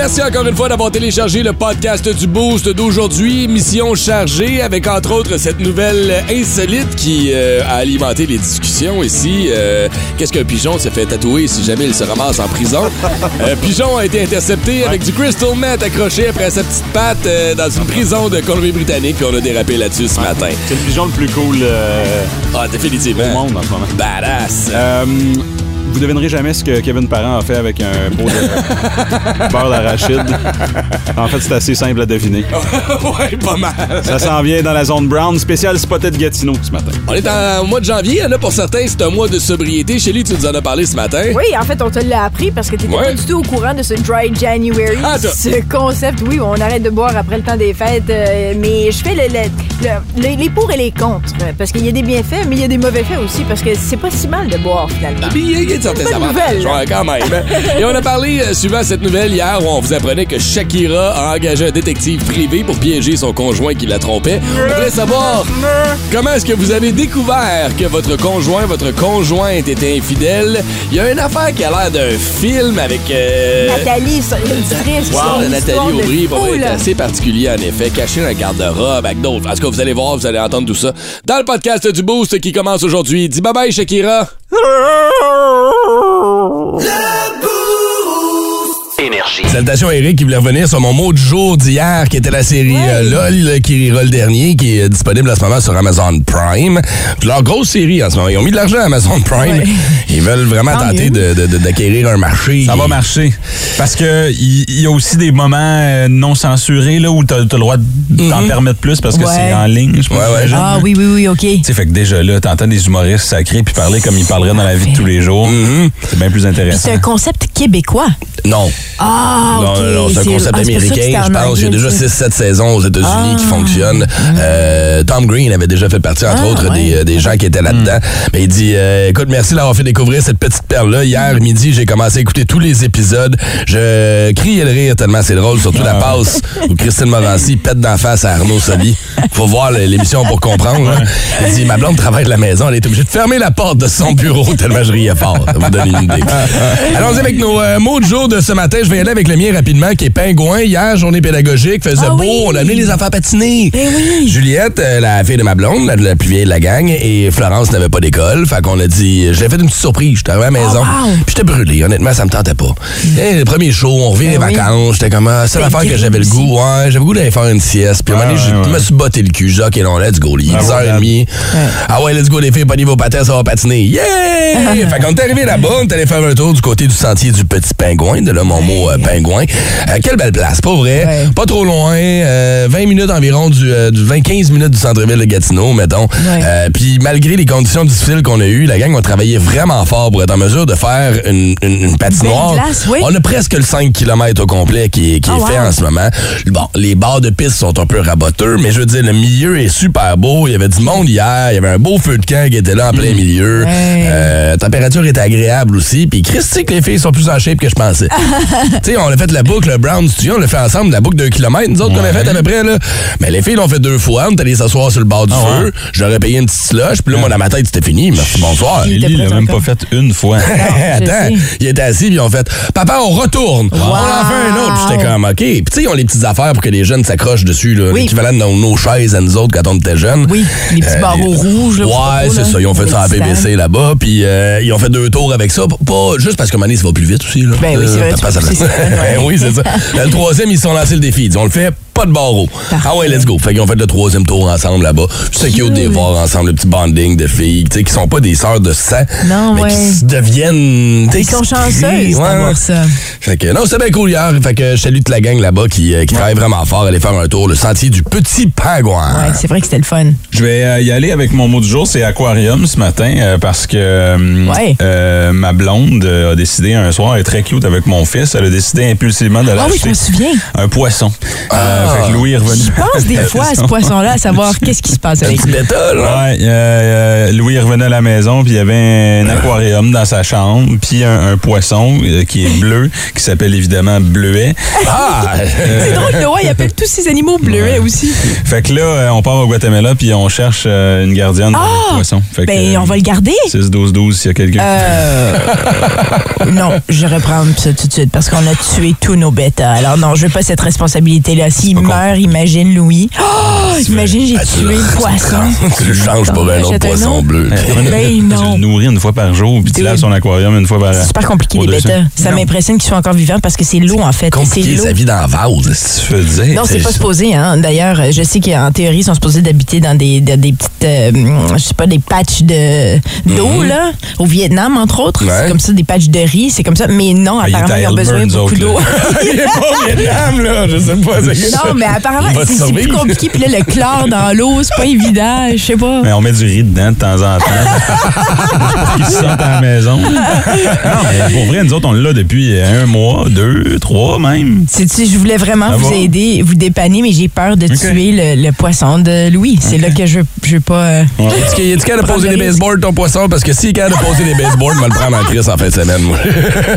Merci encore une fois d'avoir téléchargé le podcast du Boost d'aujourd'hui. Mission chargée avec entre autres cette nouvelle insolite qui euh, a alimenté les discussions ici. Euh, Qu'est-ce qu'un pigeon se fait tatouer si jamais il se ramasse en prison? Un pigeon a été intercepté avec du crystal meth accroché après sa petite patte euh, dans une prison de Colombie-Britannique. Puis on a dérapé là-dessus ce matin. C'est le pigeon le plus cool euh, Ah, définitivement. au monde en ce moment. Badass. Vous devinerez jamais ce que Kevin Parent a fait avec un pot de beurre d'arachide. En fait, c'est assez simple à deviner. ouais, pas mal. Ça s'en vient dans la zone brown, spécial spotted Gatineau ce matin. On est en mois de janvier. A pour certains, c'est un mois de sobriété. Shelly, tu nous en as parlé ce matin. Oui, en fait, on te l'a appris parce que tu n'étais Ouais. pas du tout au courant de ce Dry January. Ah, ce concept, oui, où on arrête de boire après le temps des fêtes. euh, mais je fais le, le- le- le- les pour et les contre. Parce qu'il y a des bienfaits, mais il y a des mauvais faits aussi. Parce que c'est pas si mal de boire, finalement. De avantages, quand même. hein. Et on a parlé, euh, suivant cette nouvelle hier, où on vous apprenait que Shakira a engagé un détective privé pour piéger son conjoint qui la trompait. On voudrait savoir comment est-ce que vous avez découvert que votre conjoint, votre conjointe était infidèle. Il y a une affaire qui a l'air d'un film avec... euh, Nathalie, l'auditrice, Wow, une Nathalie Aubry, là. assez particulier en effet, caché dans un garde-robe avec d'autres. En tout cas, vous allez voir, vous allez entendre tout ça dans le podcast du Boost qui commence aujourd'hui. Dis bye bye, Shakira. Ah! Énergie. Salutations Eric qui voulait revenir sur mon mot du jour d'hier qui était la série euh, LOL qui rira le dernier qui est disponible en ce moment sur Amazon Prime. Leur grosse série en ce moment. Ils ont mis de l'argent à Amazon Prime. Ouais. Ils veulent vraiment Tant tenter mieux. de- de- de- d'acquérir un marché. Ça va marcher. Parce que il y, a aussi des moments euh, non censurés là, où tu as, le droit d'en permettre plus parce que Ouais. c'est en ligne. Je pense. Ah oui, oui, oui, OK. Tu sais, fait que déjà là, t'entends des humoristes sacrés puis parler comme ils parleraient dans la vie de tous les jours. C'est bien plus intéressant. c'est un concept québécois. Non. Ah, Non, OK. non, non, c'est un concept ah, américain, je pense. Il y a déjà ça. 6-7 saisons aux États-Unis qui Ah. fonctionnent. Euh, Tom Green avait déjà fait partie, entre Ah, autres, ouais. des, des gens qui étaient là-dedans. Mais il dit euh, Écoute, merci d'avoir fait découvrir cette petite perle-là. Hier midi, j'ai commencé à écouter tous les épisodes. Je criais le rire tellement c'est drôle, surtout la passe où Christine Morancy pète d'en face à Arnaud Soli. Faut voir l'émission pour comprendre. hein. Il dit Ma blonde travaille de la maison, elle est obligée de fermer la porte de son bureau tellement je riais fort. Ça vous donne une idée. Allons-y avec nos euh, mots du jour de ce matin. Je vais y aller avec le mien rapidement, qui est pingouin. Hier, journée pédagogique, faisait Ah beau. oui. On a amené les enfants à patiner. Ben oui. Juliette, euh, la fille de ma blonde, la, la plus vieille de la gang, et Florence n'avait pas d'école. Fait qu'on a dit, j'ai fait une petite surprise. J'étais arrivé à la maison. Oh, wow. Puis j'étais brûlé. Honnêtement, ça me tentait pas. Eh, le premier show, on revient Ben les oui. vacances. J'étais comme, ah, c'est Ben, l'affaire que j'avais le goût. Ouais, j'avais le goût d'aller faire une sieste. Puis à un moment donné, je me suis botté le cul. J'ai dit, OK, non, let's go. Il est Ah, 10h30. Ah ouais, let's go, les filles, prenez vos patins, ça va patiner. Yeah! fait qu'on est arrivé là-bas, on est allé faire un tour du côté du sentier du Petit Pingouin, de là mon mot euh, pingouin. Euh, quelle belle place, pas vrai? Ouais. Pas trop loin, euh, 20 minutes environ du, euh, du 20-15 minutes du centre-ville de Gatineau, mettons. Euh, Puis malgré les conditions difficiles qu'on a eues, la gang a travaillé vraiment fort pour être en mesure de faire une, une, une patinoire. Belle place, oui. On a presque le 5 km au complet qui, est- qui Ah, est fait wow. en ce moment. Bon, les bords de piste sont un peu raboteux, mais je veux dire, le milieu est super beau. Il y avait du monde hier, il y avait un beau feu de camp qui était là en plein milieu. Ouais. Euh, la température était agréable aussi. Puis Christy, que les filles sont plus en shape que je pensais. tu sais, on a fait la boucle Brown Studio, on l'a fait ensemble, la boucle d'un kilomètre, nous autres, qu'on a fait à peu près, là. Mais les filles l'ont fait deux fois. On est allé s'asseoir sur le bord du Ah feu. J'aurais payé une petite slush. Puis là, moi, dans ma tête, c'était fini. Merci, bonsoir. Il l'a même pas fait une fois. Attends, il était assis, puis ils ont fait Papa, on retourne. On en fait un autre. Puis j'étais comme OK. Puis tu sais, ils ont les petites affaires pour que les jeunes s'accrochent dessus, là. Oui. L'équivalent de nos, nos chaises à nous autres quand on était jeunes. Oui, les petits Euh, barreaux les- rouges, là, Ouais, c'est ça. Ils ont fait ça à PBC là-bas, puis euh, ils ont fait deux tours avec ça. Pas juste parce que Mané, ça va plus vite aussi. Là. Ben oui, c'est oui, c'est ça. Le troisième, ils se sont lancés le défi. Ils disent, on le fait, pas de barreau. Ah ouais, let's go. Fait qu'ils ont fait le troisième tour ensemble là-bas. C'est cute de les voir ensemble, le petit bonding de filles, tu sais, qui sont pas des sœurs de sang, Non, mais ouais. qui deviennent. tu sais, Ils sont se chanceuses d'avoir ça. Fait que non, c'était bien cool hier. Fait que je salue toute la gang là-bas qui, euh, qui travaille vraiment fort. Aller faire un tour, le sentier du petit pingouin. Ouais, c'est vrai que c'était le fun. Je vais euh, y aller avec mon mot du jour, c'est aquarium ce matin, euh, parce que euh, Ouais. euh, ma blonde a décidé un soir, elle est très cute avec mon fils, elle a décidé impulsivement de Ah oui, je me souviens. un poisson. Ah. Fait que Louis est revenu. Je pense des fois à ce poisson-là, à savoir qu'est-ce qui se passe avec lui. Ouais, euh, euh, Louis est revenu à la maison, puis il y avait un aquarium dans sa chambre, puis un, un poisson euh, qui est bleu, qui s'appelle évidemment bleuet. Ah! C'est drôle, Noah, il appelle tous ses animaux bleuets aussi. Fait que là, euh, on part au Guatemala, puis on cherche euh, une gardienne pour le poisson. Fait que, Ben, euh, on va le garder. 6-12-12 s'il y a quelqu'un. Euh, non, je reprends ça tout de suite parce qu'on a tué tous nos bêtas. Alors non, je veux pas cette responsabilité-là. S'il pas imagine Louis. Oh, imagine, j'ai Ah, tu tué le- le poisson. Tu changes pour un autre Achète un poisson bleu. Ben Tu non. le nourris une fois par jour, puis tu laves son aquarium une fois par C'est super compliqué, les bêtas. Ça Non. m'impressionne qu'ils soient encore vivants parce que c'est l'eau, en fait. C'est Compliqué sa vie dans la vase, si tu veux dire? Non, c'est pas supposé. Hein. D'ailleurs, je sais qu'en théorie, ils sont supposés d'habiter dans des, dans des petites, euh, je sais pas, des patchs de d'eau là, au Vietnam entre autres. Ouais. C'est comme ça, des patchs de riz, c'est comme ça. Mais non, Ah, apparemment, ils ont besoin de beaucoup d'eau. Il est pas au Vietnam, là. Je sais pas. c'est- non, mais apparemment, c'est c'est plus compliqué. Puis là, le chlore dans l'eau, c'est pas évident. Je sais pas. Mais on met du riz dedans de temps en temps. se sentent à la maison. non, mais pour vrai, nous autres, on l'a depuis un mois, deux, trois même. Sais-tu, je voulais vraiment vous aider, vous dépanner, mais j'ai peur de tuer le, le poisson de Louis. C'est là que je, je veux pas. euh, Est-ce qu'il est capable de poser des baseballs, ton poisson? Parce que s'il est capable de poser des baseballs, il va le prendre en crise en fin de semaine, moi.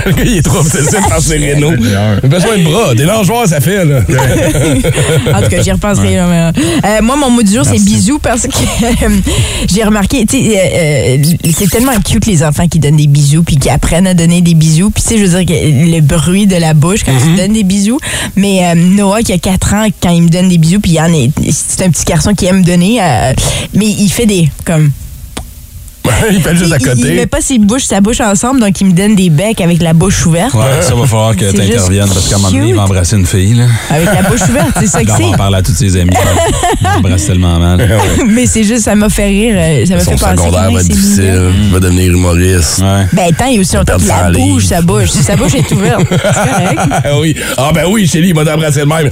Le gars, il est trop obsessif par ses rénaux. Il a besoin de bras. Des langeoires, ça fait, là. En tout cas, j'y repenserai. là, mais, euh, moi, mon mot du jour, c'est bisous parce que euh, j'ai remarqué, tu sais, euh, euh, c'est tellement cute les enfants qui donnent des bisous puis qui apprennent à donner des bisous. Puis, tu sais, je veux dire, le bruit de la bouche quand tu donnes des bisous. Mais euh, Noah, qui a 4 ans, quand il me donne des bisous, puis il en est, c'est un petit garçon qui aime donner, euh, mais il fait des, comme, il fait juste à il, il côté. met pas ses bouches, sa bouche ensemble, donc il me donne des becs avec la bouche ouverte. Ouais, ça va falloir que C'est tu interviennes parce qu'à un moment donné, il va embrasser une fille. Là. Avec la bouche ouverte, c'est ça que Là, on va en c'est. parler à tous ses amis. Il embrasse tellement mal. Mais c'est juste, ça m'a fait rire. euh, Ça m'a Son fait penser. secondaire va être c'est difficile. Il va devenir humoriste. Ouais. Ben, tant, il y a aussi perdre que la sa bouche, sa bouche. Si sa bouche est ouverte, c'est correct. Ah oui. Ah ben oui, Chélie, il m'a embrassé de même. Non,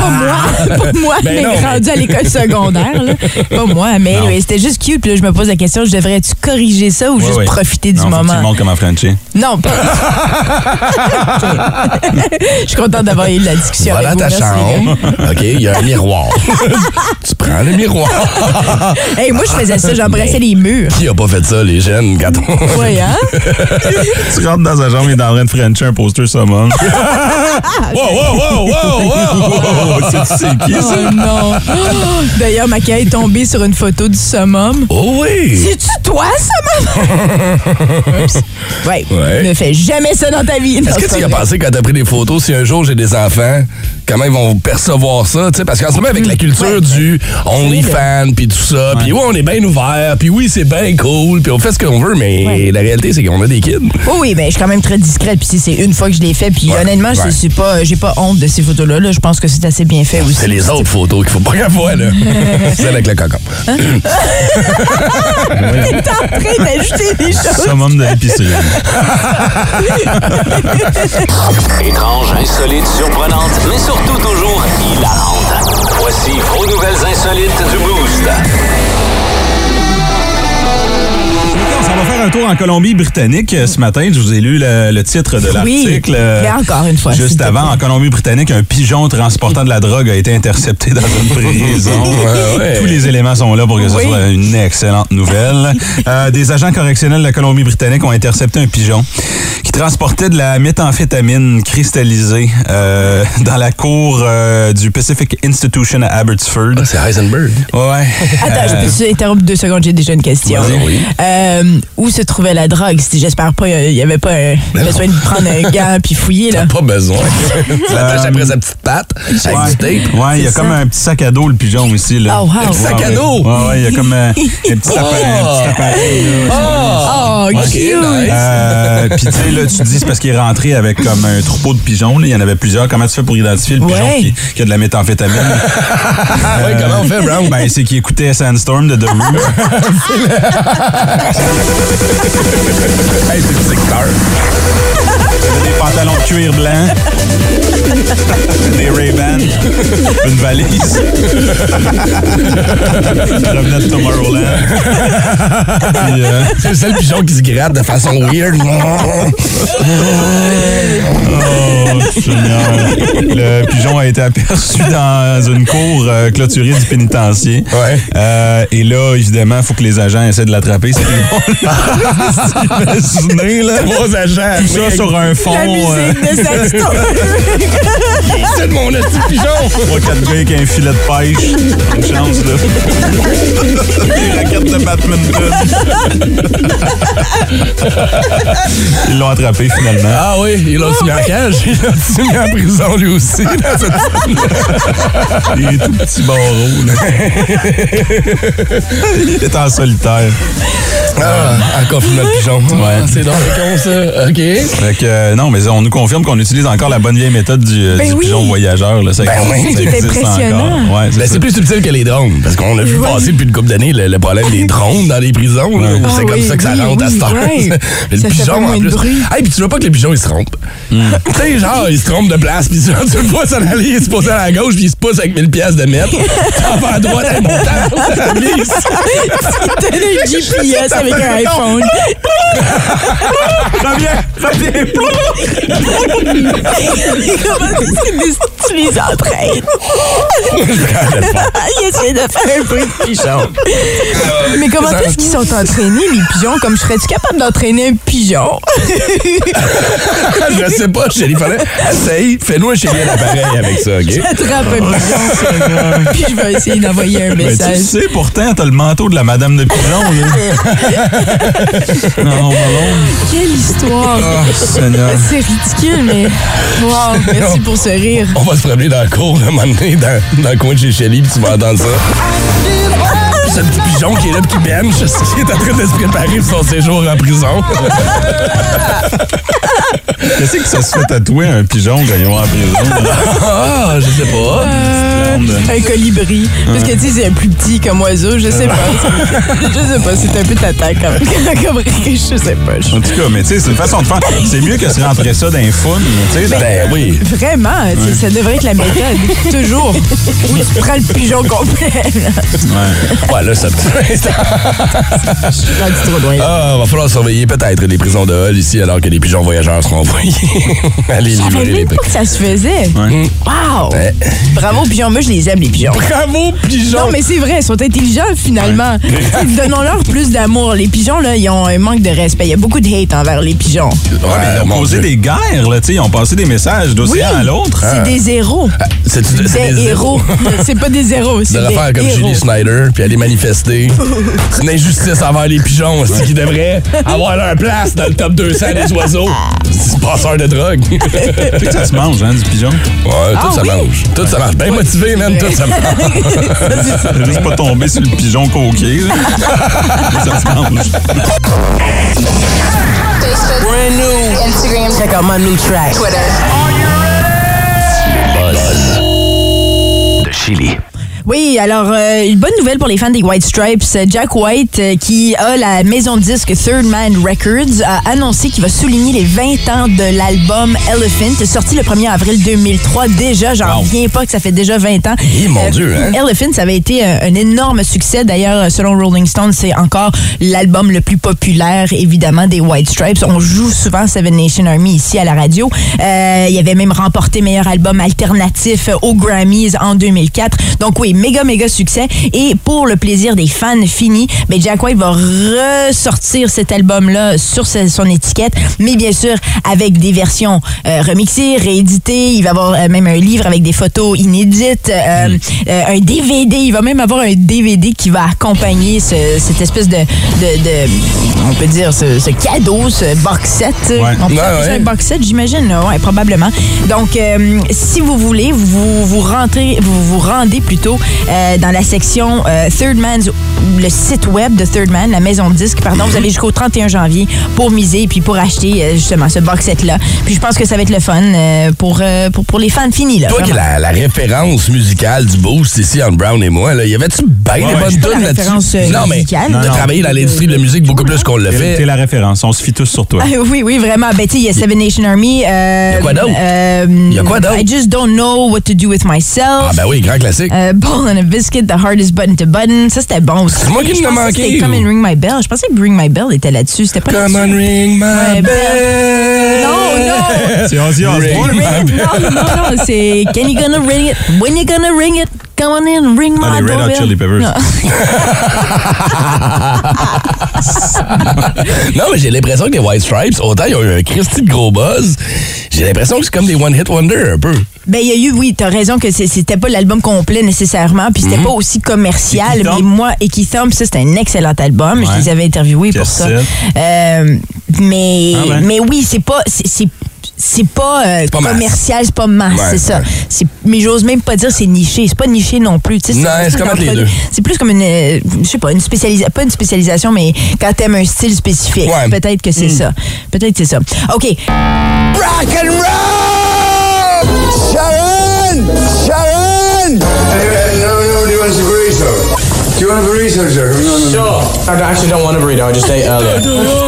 pas moi. Pas moi, Ben mais non, rendu à l'école secondaire. Là. Pas moi, mais c'était juste cute. Puis là, je me pose la question, je devrais-tu corriger ça ou Ouais, juste ouais. profiter du non, que tu moment? lui montres comment Frencher. Non, pas. Je suis contente d'avoir eu la discussion Va avec ta chambre. OK, il y a un miroir. tu prends le miroir. Hey, moi, je faisais ça, j'embrassais les murs. Qui a pas fait ça, les jeunes, gâteaux? Oui, hein? Tu rentres dans sa chambre, il est en train de Frencher un poster summon. wow, wow, wow, wow, wow! C'est c'est qui, ça? Oh non. D'ailleurs, ma est tombée sur une photo du summum. Oh oui! C'est-tu toi, summum? Oups. Ouais. Ouais. Ne fais jamais ça dans ta vie. Est-ce que tu y as pensé quand t'as pris des photos, si un jour j'ai des enfants, comment ils vont percevoir ça? tu sais, Parce qu'en ce moment, avec la culture du OnlyFans, puis tout ça, puis oui, on est bien ouvert, puis oui, c'est bien cool, puis on fait ce qu'on veut, mais Ouais. la réalité, c'est qu'on a des kids. Oui, oui, ben, je suis quand même très discrète. Puis si c'est une fois que je l'ai fait, puis Ouais, honnêtement, je ouais. suis pas, j'ai pas honte de ces photos-là. là. Je pense que c'est assez bien fait aussi. C'est les autres photos qu'il faut pas qu'elle voie, là. Celle avec le cocon. T'es en train d'ajouter des choses. Summum de l'épicerie. Étrange, insolite, surprenante, mais surtout toujours hilarante. Voici vos nouvelles insolites du Boost. On va faire un tour en Colombie-Britannique euh, ce matin. Je vous ai lu le, le titre de Oui, l'article. euh, mais encore une fois, Juste te avant, en Colombie-Britannique, un pigeon transportant de la drogue a été intercepté dans une prison. Ouais, ouais. Tous les éléments sont là pour que ce Oui. soit une excellente nouvelle. Euh, des agents correctionnels de la Colombie-Britannique ont intercepté un pigeon qui transportait de la méthamphétamine cristallisée euh, dans la cour euh, du Pacific Institution à Abbotsford. Ah, c'est Heisenberg. Ouais. Attends, je Euh, peux te interrompre deux secondes, j'ai déjà une question. Oui. Euh, où se trouvait la drogue? Si J'espère pas, il n'y avait pas euh, besoin de prendre un gant puis fouiller, là. Pas besoin. tu l'attaches après sa petite patte avec Ouais, du tape. Ouais, il y a comme un petit sac à dos, le pigeon aussi. Là. Oh, wow. Un petit sac à dos? Ouais, ouais, il y a comme euh, un petit appareil. un petit appareil, là. Oh, Ok, cute! Euh, Puis tu sais, là, tu te dis, c'est parce qu'il est rentré avec comme un troupeau de pigeons. Il y en avait plusieurs. Comment tu fais pour identifier le pigeon qui, qui a de la méthamphétamine? Ouais, comment on fait, Brown? Ben, c'est qu'il écoutait Sandstorm de The Room. Hey, c'est le secteur. Des pantalons cuir blanc. des Ray-Ban. Une valise. Je revenais de Tomorrowland. Euh, C'est le seul pigeon qui se gratte de façon weird. Oh, Seigneur. Le pigeon a été aperçu dans une cour euh, clôturée du pénitencier. Ouais. Euh, et là, évidemment, il faut que les agents essaient de l'attraper. C'est Imaginez, là. Vos agents. Tout ça sur un fond. La musique de Sexton. C'est de mon petit pigeon. Trois, quatre gars avec un filet de pêche. Une chance, là. Des raquettes de badminton. Ils l'ont attrapé, finalement. Ah oui, il l'a aussi mis en cage. Il l'a aussi mis en prison lui aussi. dans cette- Des tout petits barreaux, là. Il est en solitaire. Ah, encore filmé le pigeon. Ouais. Ah, C'est donc con ça. OK. Fait que, euh, non, mais on nous confirme qu'on utilise encore la bonne vieille méthode du, euh, Ben du oui. pigeon voyageur. Là. Ça, Ben oui. C'est impressionnant. Ouais, Ben, c'est plus subtil que les drones, parce qu'on a vu passer depuis une couple d'années le, le problème des drones dans les prisons. Ah c'est comme oui, ça que ça rentre à oui, cette heure. ouais. Mais Ça le pigeon, en plus. Hey, puis tu vois pas que le pigeon, il se trompe. Hmm. Tu sais, genre, il se trompe de place, puis tu le vois s'en aller, il se pose à la gauche, puis il se pousse avec 1000 pièces de mètre. T'en vas à droite, hey, mon temps, ça glisse. T'as le GPS avec un iPhone. Reviens, reviens. Comment est-ce que tu les entraînes? Il essaie de faire un bruit de pigeon. Mais comment est-ce qu'ils sont entraînés, les pigeons? Comme je serais-tu capable d'entraîner un pigeon? Je sais pas, chérie, fallait. Essaye, fais-nous un chéri à l'appareil avec ça, OK? J'attrape un pigeon. Puis je vais essayer d'envoyer un Ben, tu message. sais, pourtant, t'as le manteau de la Madame de Pigeon. Là. non, non. Quelle histoire! Oh, Seigneur. C'est ridicule, mais wow, merci pour ce rire. On va se promener dans le cours un moment donné, dans, dans le coin de chez Shelly, puis tu vas entendre ça. Ce petit pigeon qui est là, qui bench, qui est en train de se préparer pour son séjour en prison. Qu'est-ce que ça se fait tatouer un pigeon quand ils vont en prison? là? Ah, je sais pas. Un colibri. Parce que tu sais, c'est un plus petit comme oiseau, je sais pas. Je sais pas, c'est un peu tata comme, comme je sais pas. Je- En tout cas, mais tu sais, c'est une façon de faire. C'est mieux que se rentrer ça dans les fun, tu sais. Ben oui. Vraiment, ça devrait être la méthode. Toujours. Où tu prends le pigeon complet. là. Ouais, là, ça Je suis rendu trop loin. Ah, va falloir surveiller peut-être les prisons de Hull ici, alors que les pigeons voyageurs seront envoyés. Allez Je savais même pas que ça se faisait. Ouais. Wow! Ouais. Bravo, pigeon. Moi, je les aime, les pigeons. Bravo, pigeon! Non, mais c'est vrai, ils sont intelligents finalement. Donnons-leur plus d'amour. Les pigeons, là, ils ont un manque de respect. Il y a beaucoup de hate envers les pigeons. Ouais, mais ils ont posé Dieu. des guerres, là, tu sais. Ils ont passé des messages d'océan à l'autre. C'est des héros. C'est c'est Des héros? C'est pas des héros, c'est De des faire comme héros. Julie Snyder, puis aller manifester. C'est une injustice envers les pigeons, c'est qui devraient avoir leur place dans le top 200 des oiseaux? Passeur de drogue. Tu sais que ça se mange, hein, du pigeon? Ouais, tout Ah ça oui? mange. Tout ça marche. Bien motivé, man, tout ça. Faut Juste pas tomber sur le pigeon coquet, là. ça se mange. Brand new. Instagram. Check out my new track. Twitter. De Chili. Oui, alors, euh, une bonne nouvelle pour les fans des White Stripes. Jack White, euh, qui a la maison de disque Third Man Records, a annoncé qu'il va souligner les 20 ans de l'album Elephant, sorti le 1er avril 2003. Déjà, j'en Wow. reviens pas que ça fait déjà 20 ans. Eh, mon Dieu, hein? Elephant, ça avait été un, énorme succès. D'ailleurs, selon Rolling Stone, c'est encore l'album le plus populaire, évidemment, des White Stripes. On joue souvent Seven Nation Army ici à la radio. Euh, il avait même remporté meilleur album alternatif aux Grammys en 2004. Donc oui, méga, méga succès. Et pour le plaisir des fans finis, ben Jack White va ressortir cet album-là sur sa- son étiquette, mais bien sûr avec des versions euh, remixées, rééditées. Il va avoir euh, même un livre avec des photos inédites, euh, un DVD. Il va même avoir un DVD qui va accompagner ce- cette espèce de, de, de- on peut dire, ce, ce cadeau, ce box set. On peut Ouais, ouais. un box set, j'imagine. Ouais, probablement. Donc, si vous voulez, vous vous rentrez, vous vous rendez plutôt euh, dans la section euh, Third Man's, le site web de Third Man, la maison de disques, pardon. Vous avez jusqu'au 31 janvier pour miser puis pour acheter euh, justement ce box set-là. Puis je pense que ça va être le fun euh, pour, euh, pour, pour les fans finis. Là, Toi qui la, la référence musicale du Boost ici entre Brown et moi, là, y avait-tu bien des ouais, bonnes pas la tunes là-dessus? non, mais de Non, travailler dans l'industrie de la musique beaucoup plus qu'on le fait. t'es la référence. On se fie tous sur toi. Ah, oui, oui, vraiment. Ben, tu sais, il y a Seven Nation Army. Euh, Y a quoi d'autre? euh, Y a quoi d'autre? I just don't know what to do with myself. Ah ben oui, grand classique. Euh, And a Biscuit, The Hardest Button to Button. Ça, c'était bon aussi. C'est moi qui que manqué, C'était Come and Ring My Bell. Je pensais que Ring My Bell était là-dessus. C'était pas Come là-dessus. on, ring my bell. Non, non. C'est Ozzy Osbourne. Non, non, non, c'est Can you gonna ring it? When you gonna ring it? Come on in, ring my Ah, les Red Hot. Chili Peppers. Non. Non, mais j'ai l'impression que les White Stripes, autant ils ont eu un Christy de gros buzz, j'ai l'impression que c'est comme des one-hit wonder un peu. Ben, il y a eu, oui, t'as raison que c'est- c'était pas l'album complet nécessairement, puis c'était pas aussi commercial. Et Mais moi, et Keith Thumb, ça, c'était un excellent album. Je les avais interviewés pour ça. Euh, mais, Ah mais oui, c'est pas. c'est- c'est- c'est pas, euh, pas commercial, c'est pas masse, Ouais, c'est ça. ouais. C'est- Mais j'ose même pas dire c'est niché. C'est pas niché non plus. tu sais, Non, c'est comme entre les entre- deux. C'est plus comme une, euh, je sais pas, une spécialisation, pas une spécialisation, mais quand t'aimes un style spécifique, Ouais. peut-être que c'est Mm. ça. Peut-être que c'est ça. OK. Rock and roll! Sharon! Sharon! No, no, do you? Want a burrito? Do you want a burrito? No, no, no. Sure. I actually don't want a burrito. I just ate earlier.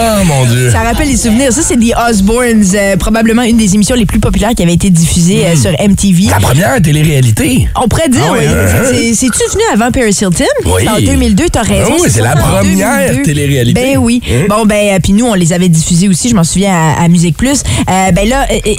Oh mon Dieu. Ça rappelle les souvenirs. Ça, c'est The Osbournes, euh, probablement une des émissions les plus populaires qui avait été diffusée euh, sur MTV. La première télé-réalité. On pourrait dire, Ah oui. hein? C'est- C'est-tu venu avant Paris Hilton? Oui. C'est en 2002, t'as raison. Ah oui, c'est la en première 2002. télé-réalité. Ben oui. Hein? Bon, ben, euh, puis nous, on les avait diffusés aussi, je m'en souviens, à, à Musique Plus. Euh, ben là, euh, euh,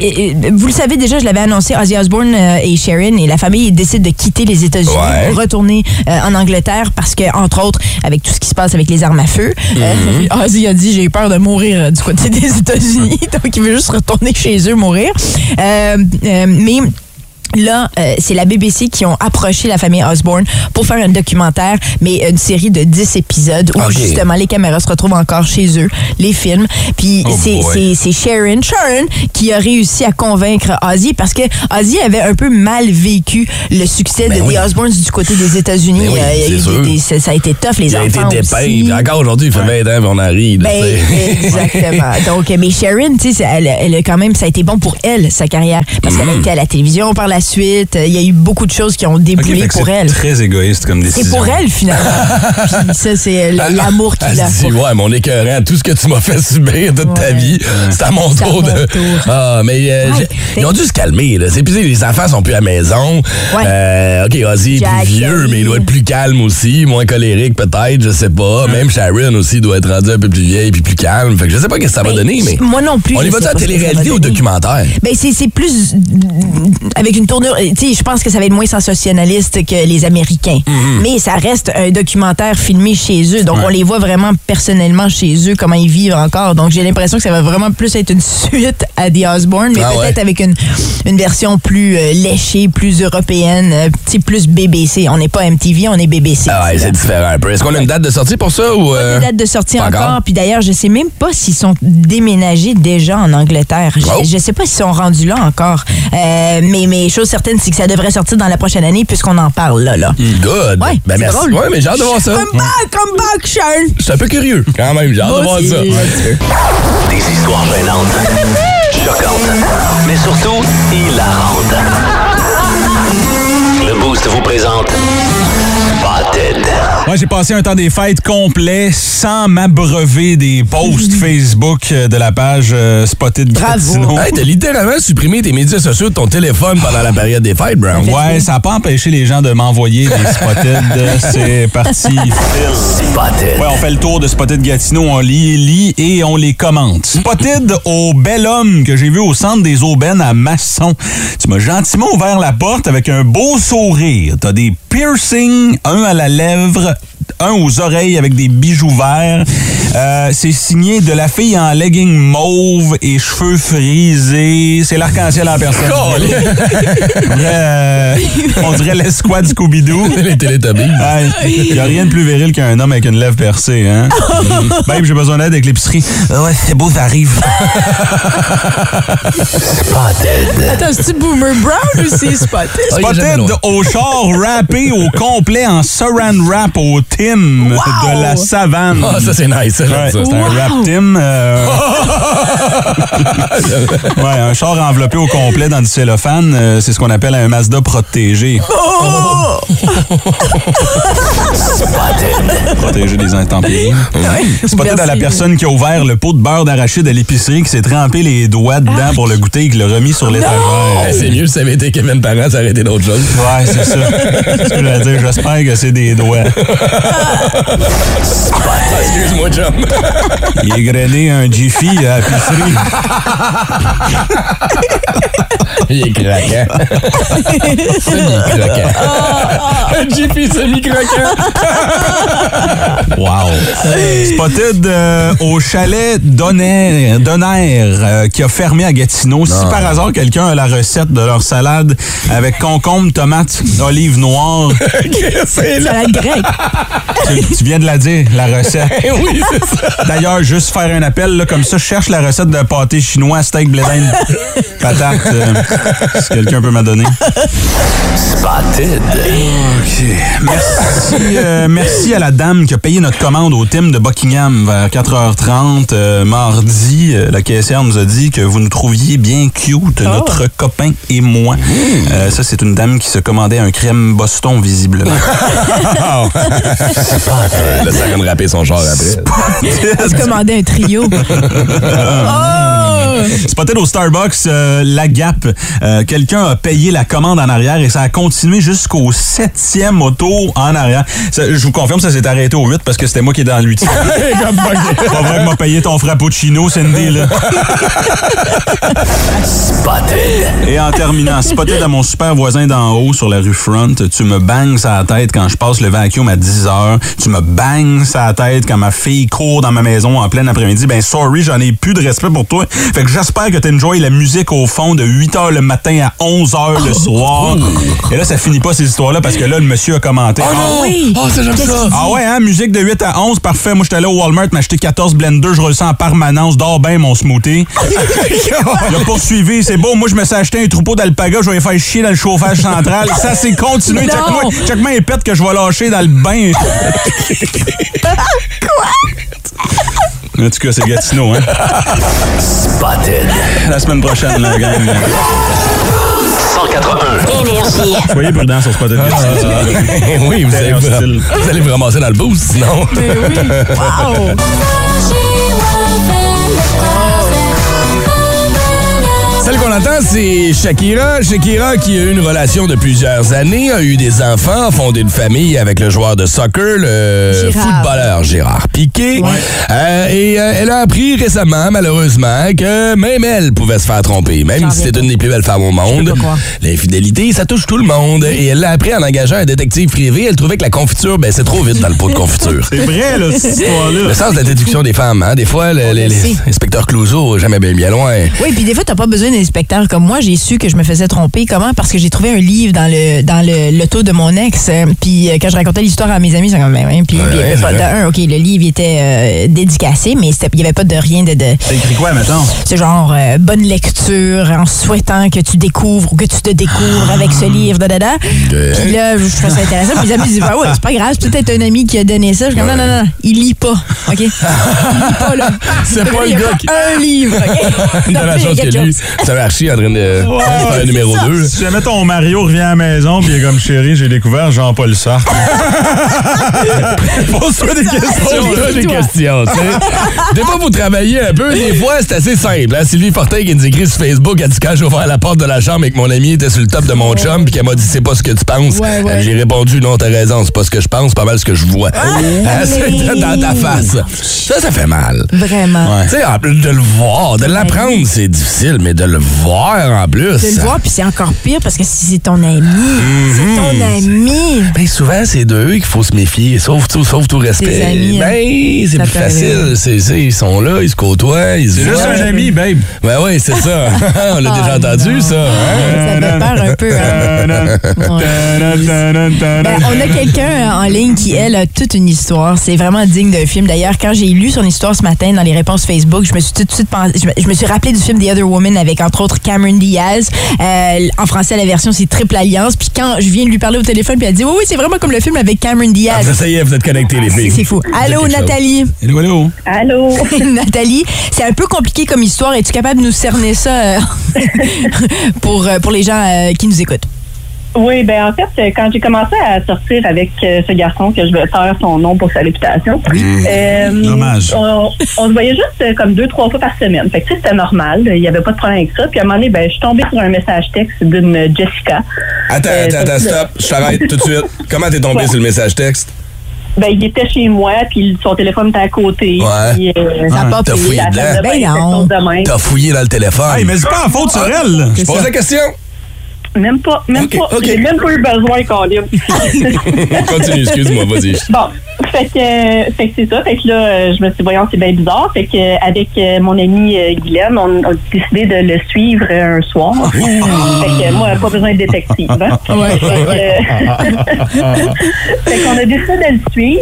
euh, vous le savez déjà, je l'avais annoncé, Ozzy Osbourne euh, et Sharon et la famille décident de quitter les États-Unis Ouais. pour retourner euh, en Angleterre parce que, entre autres, avec tout ce qui se passe avec les armes à feu, euh. Ozzy a dit, j'ai peur de mourir euh, du côté des États-Unis, donc il veut juste retourner chez eux mourir. Euh, mais Là, euh, c'est la BBC qui ont approché la famille Osborne pour faire un documentaire, mais une série de 10 épisodes où Ok. justement les caméras se retrouvent encore chez eux, les films. Puis Oh c'est, boy. c'est, c'est Sharon, Sharon qui a réussi à convaincre Ozzy parce que Ozzy avait un peu mal vécu le succès Ben de oui. The Osbournes du côté des États-Unis. Ben oui, Euh, ça, a été tough, les Il a été enfants dépeint. aussi. Encore aujourd'hui, il fait 20 ans, puis on en rit. là, Ben, exactement. Donc, mais Sharon, tu sais, elle, elle a quand même, ça a été bon pour elle, sa carrière. Parce qu'elle a Mm. été à la télévision par la suite. Il y a eu beaucoup de choses qui ont déboulé pour c'est elle. très égoïste comme décision. C'est pour elle, finalement. Puis ça, c'est l'amour Elle qu'il a. se dit, ouais, mon écœurant, tout ce que tu m'as fait subir toute ta vie, c'est à mon C'est tour de. Ah, mais euh, Ouais. j'ai- ils ont dû se calmer, là. C'est, puis, les enfants sont plus à la maison. Ouais. Euh, OK, Ozzy est plus vieux, mais il doit être plus calme aussi, moins colérique peut-être, je sais pas. Même Sharon aussi doit être rendue un peu plus vieille puis plus calme. Fait que je sais pas ce que ça va Ben, donner, mais. Moi non plus. On y va à télé-réalité ou documentaire? Ben c'est c'est plus avec une tournure. euh, Tu sais, je pense que ça va être moins sensationnaliste que les Américains. Mm-hmm. Mais ça reste un documentaire filmé chez eux. Donc, on les voit vraiment personnellement chez eux, comment ils vivent encore. Donc, j'ai l'impression que ça va vraiment plus être une suite à The Osborne, mais Ah peut-être ouais. avec une, une version plus euh, léchée, plus européenne, euh, plus BBC. On n'est pas MTV, on est BBC. Ah ouais, c'est différent un peu. Est-ce qu'on a une date de sortie pour ça ou. euh, Pas de date de sortie pas encore. encore? Puis d'ailleurs, je sais même pas s'ils sont déménagés déjà en Angleterre. Je, Oh. je sais pas s'ils sont rendus là encore. Euh, mais, mais chose certaine, c'est que ça devrait sortir dans la prochaine année puisqu'on en parle là. là. Good. Ouais, ben merci. drôle. Ouais, mais j'ai hâte de voir ça. Come back, come back, Sean! Je suis un peu curieux quand même. J'ai hâte de voir ça. Des histoires gênantes, choquantes, mais surtout hilarantes. Le Boost vous présente Spotted. Moi, j'ai passé un temps des fêtes complet sans m'abreuver des posts Facebook euh, de la page euh, Spotted Bravo. Gatineau. Hey, t'as littéralement supprimé tes médias sociaux de ton téléphone pendant la période des fêtes, Brown. Ouais, ça n'a pas empêché les gens de m'envoyer des Spotted. C'est parti. Spotted. Ouais, on fait le tour de Spotted Gatineau, on lit, lit et on les commente. Spotted au bel homme que j'ai vu au centre des aubaines à Masson. Tu m'as gentiment ouvert la porte avec un beau sourire. T'as des piercings, à la lèvre, un aux oreilles avec des bijoux verts. Euh, c'est signé de la fille en legging mauve et cheveux frisés. C'est l'arc-en-ciel en personne. On dirait, euh, on dirait l'escouade Scooby-Doo. Les Télétobies. Il n'y a rien de plus viril qu'un homme avec une lèvre percée. Hein? Babe, j'ai besoin d'aide avec l'épicerie. Ah Ouais, c'est beau, ça arrive. Attends, c'est-tu Boomer Brown ou c'est Spotted? Ah, Spotted loin. au char rappé au complet en saran wrap au Tim de la savane. Ah, ça, c'est nice. ça, Ouais, c'est un rap Tim. euh, ouais, un char enveloppé au complet dans du cellophane, euh, c'est ce qu'on appelle un Mazda protégé. Protégé des intempéries. Spotted à la personne qui a ouvert le pot de beurre d'arachide à l'épicerie, qui s'est trempé les doigts dedans pour le goûter et qui l'a remis sur l'étagère. Eh, C'est mieux si ça avait été Kevin Parent, ça aurait été d'autres choses. Ouais, c'est ça. C'est ce que j'allais dire. J'espère que c'est des doigts. Excuse-moi, chum. Il est grainé un Jiffy à l'épicerie. Il est craquant. Semi-craquant. Un Jiffy semi-craquant. Wow. Spotted euh, au chalet Donner, Donner euh, qui a fermé à Gatineau. Si par hasard quelqu'un a la recette de leur salade avec concombre, tomate, olive noire. Salade grecque. Tu, tu viens de la dire, la recette. Oui, c'est ça. D'ailleurs, juste faire un appel, là, comme ça, je cherche la recette de pâté chinois, steak, blé d'Inde, patate, euh, si quelqu'un peut m'en donner. Spotted. OK. Merci, euh, merci à la dame qui a payé notre commande au Tim de Buckingham vers 4h30 euh, mardi. Euh, la caissière nous a dit que vous nous trouviez bien cute, notre copain et moi. Euh, ça, c'est une dame qui se commandait un crème Boston, visiblement. Là, ça vient de rapper son genre après. On se commandait un trio. oh! Spotted au Starbucks, euh, la Gap. Euh, Quelqu'un a payé la commande en arrière et ça a continué jusqu'au septième auto en arrière. Ça, je vous confirme, ça s'est arrêté au 8 parce que c'était moi qui étais dans le 8. Pas vrai que m'a payé ton frappuccino, Cindy, là. Spotted. Et en terminant, Spotted à mon super voisin d'en haut sur la rue Front, tu me bangs sa tête quand je passe le vacuum à 10 heures. Tu me bangs sa tête quand ma fille court dans ma maison en plein après-midi. Ben sorry, j'en ai plus de respect pour toi. Fait que j'espère que t'enjoys la musique au fond de 8 heures le matin à 11 heures le soir. Et là, ça finit pas ces histoires-là parce que là, le monsieur a commenté. Ah, Oui. Oh, ça, j'aime ça. ah ouais, hein, musique de 8 à 11, parfait. Moi, j'étais allé au Walmart m'acheter 14 blenders, je ça en permanence, dors bien mon smoothie. Il a poursuivi, c'est beau. Moi, je me suis acheté un troupeau d'alpaga, je vais les faire chier dans le chauffage central. Ça, c'est continué. Non. Check-moi check-moi les pètes que je vais lâcher dans le bain. En tout cas, c'est Gatineau, hein? Spotted. La semaine prochaine, la gang. 181. Énergie. Soyez prudents sur Spotted Gatineau. oui, vous allez, vous allez vous ramasser dans le boost, sinon. Mais oui. Wow. qu'on entend, c'est Shakira. Shakira qui a eu une relation de plusieurs années, a eu des enfants, a fondé une famille avec le joueur de soccer, le Gérard. footballeur Gérard Piqué. Euh, et euh, elle a appris récemment, malheureusement, que même elle pouvait se faire tromper, même si c'est reviens une des plus belles femmes au monde. L'infidélité, ça touche tout le monde. Et elle l'a appris en engageant un détective privé. Elle trouvait que la confiture, ben, c'est trop vite dans le pot de confiture. C'est vrai, là, cette histoire-là. Le sens de la déduction des femmes, hein? Des fois, inspecteurs Clouseau, jamais bien, bien loin. Oui, puis des fois, t'as pas besoin d'inspecteur comme moi. J'ai su que je me faisais tromper. Comment? Parce que j'ai trouvé un livre dans le dans le l'auto de mon ex. euh, Puis euh, quand je racontais l'histoire à mes amis, ils sont comme, ben. Puis il y avait ouais, pas de un, OK, le livre était euh, dédicacé, mais il y avait pas de rien de... de T'as écrit quoi, mettons? c'est genre euh, bonne lecture en souhaitant que tu découvres ou que tu te découvres avec ce livre, da, da, da. Puis là, je trouve ça intéressant. Puis mes amis disent, ah ouais, c'est pas grave, c'est peut-être un ami qui a donné ça. Je suis comme, non, non, non, il lit pas, OK? Il lit pas, là. C'est pas le gars qui- un livre, OK? Non, la il y a chose quelque que lui, chose. Archi en train de faire un numéro 2. Si jamais ton Mario revient à la maison pis il est comme chérie, j'ai découvert Jean-Paul Sartre. Pose-toi des questions. Pose-toi des questions, tu sais. Des fois, vous travaillez un peu. Des fois, c'est assez simple. Hein? Sylvie Fortin qui nous écrit sur Facebook, elle dit quand j'ai ouvert la porte de la chambre et que mon ami était sur le top de mon chum puis qu'elle m'a dit c'est pas ce que tu penses. Ouais, ouais. J'ai répondu non, t'as raison, c'est pas ce que je pense, c'est pas mal ce que je vois. C'est mais- dans ta face. Ça, ça fait mal. Vraiment. Tu sais, en plus de le voir, de l'apprendre, c'est difficile, mais de le voir en plus. De le voir, puis c'est encore pire parce que si c'est ton ami, c'est ton ami. Ben, souvent, c'est d'eux qu'il faut se méfier, sauf, tout- sauf tout respect. Amis, hein. ben, c'est plus facile. arriver. C'est, c'est- ils sont là, ils se côtoient, ils se C'est juste un ami, babe. Ben oui, c'est ça. On l'a déjà Ah, entendu, non. ça. hein? Ça fait peur un peu. hein. Ben, on a quelqu'un en ligne qui, elle, a toute une histoire. C'est vraiment digne d'un film. D'ailleurs, quand j'ai lu son histoire ce matin dans les réponses Facebook, je me suis tout de suite pensé, je me, je me suis rappelé du film The Other Woman avec, entre autres, Cameron Diaz. Euh, en français, la version, c'est Triple Alliance. Puis quand je viens de lui parler au téléphone, puis elle dit, oui, oui, c'est vraiment comme le film avec Cameron Ah, Diaz. ça y est, vous êtes connectés, les filles. C'est fou. Allô, quelque chose. Nathalie. Hello, hello. Allô? Nathalie, c'est un peu compliqué comme histoire. Es-tu capable de nous cerner ça euh, pour, euh, pour les gens euh, qui nous écoutent? Oui, ben en fait, euh, quand j'ai commencé à sortir avec euh, ce garçon, que je vais faire son nom pour sa réputation, euh, Dommage. On, on se voyait juste euh, comme deux, trois fois par semaine. Fait que tu sais, c'était normal. Il n'y avait pas de problème avec ça. Puis à un moment donné, ben, je suis tombée sur un message texte d'une Jessica. Attends, Euh, attends, attends, stop. Je t'arrête tout de suite. Comment t'es tombé Ouais. sur le message texte? Ben, il était chez moi, puis son téléphone était à côté. Ouais. Puis, euh, Ça a pas T'as fouillé la dedans. Ben. T'as fouillé dans le téléphone. Hey, mais c'est pas en faute sur elle. Je pose la question. Même pas, même pas. J'ai même pas eu besoin qu'on. Continue, excuse-moi, vas-y. Bon, fait que, fait que c'est ça. Fait que là, euh, je me suis dit, voyons, c'est bien bizarre. Fait que euh, avec euh, mon ami Guylaine, on a décidé de le suivre un soir. fait que moi, pas besoin de détective. Hein? Fait qu'on a décidé de le suivre.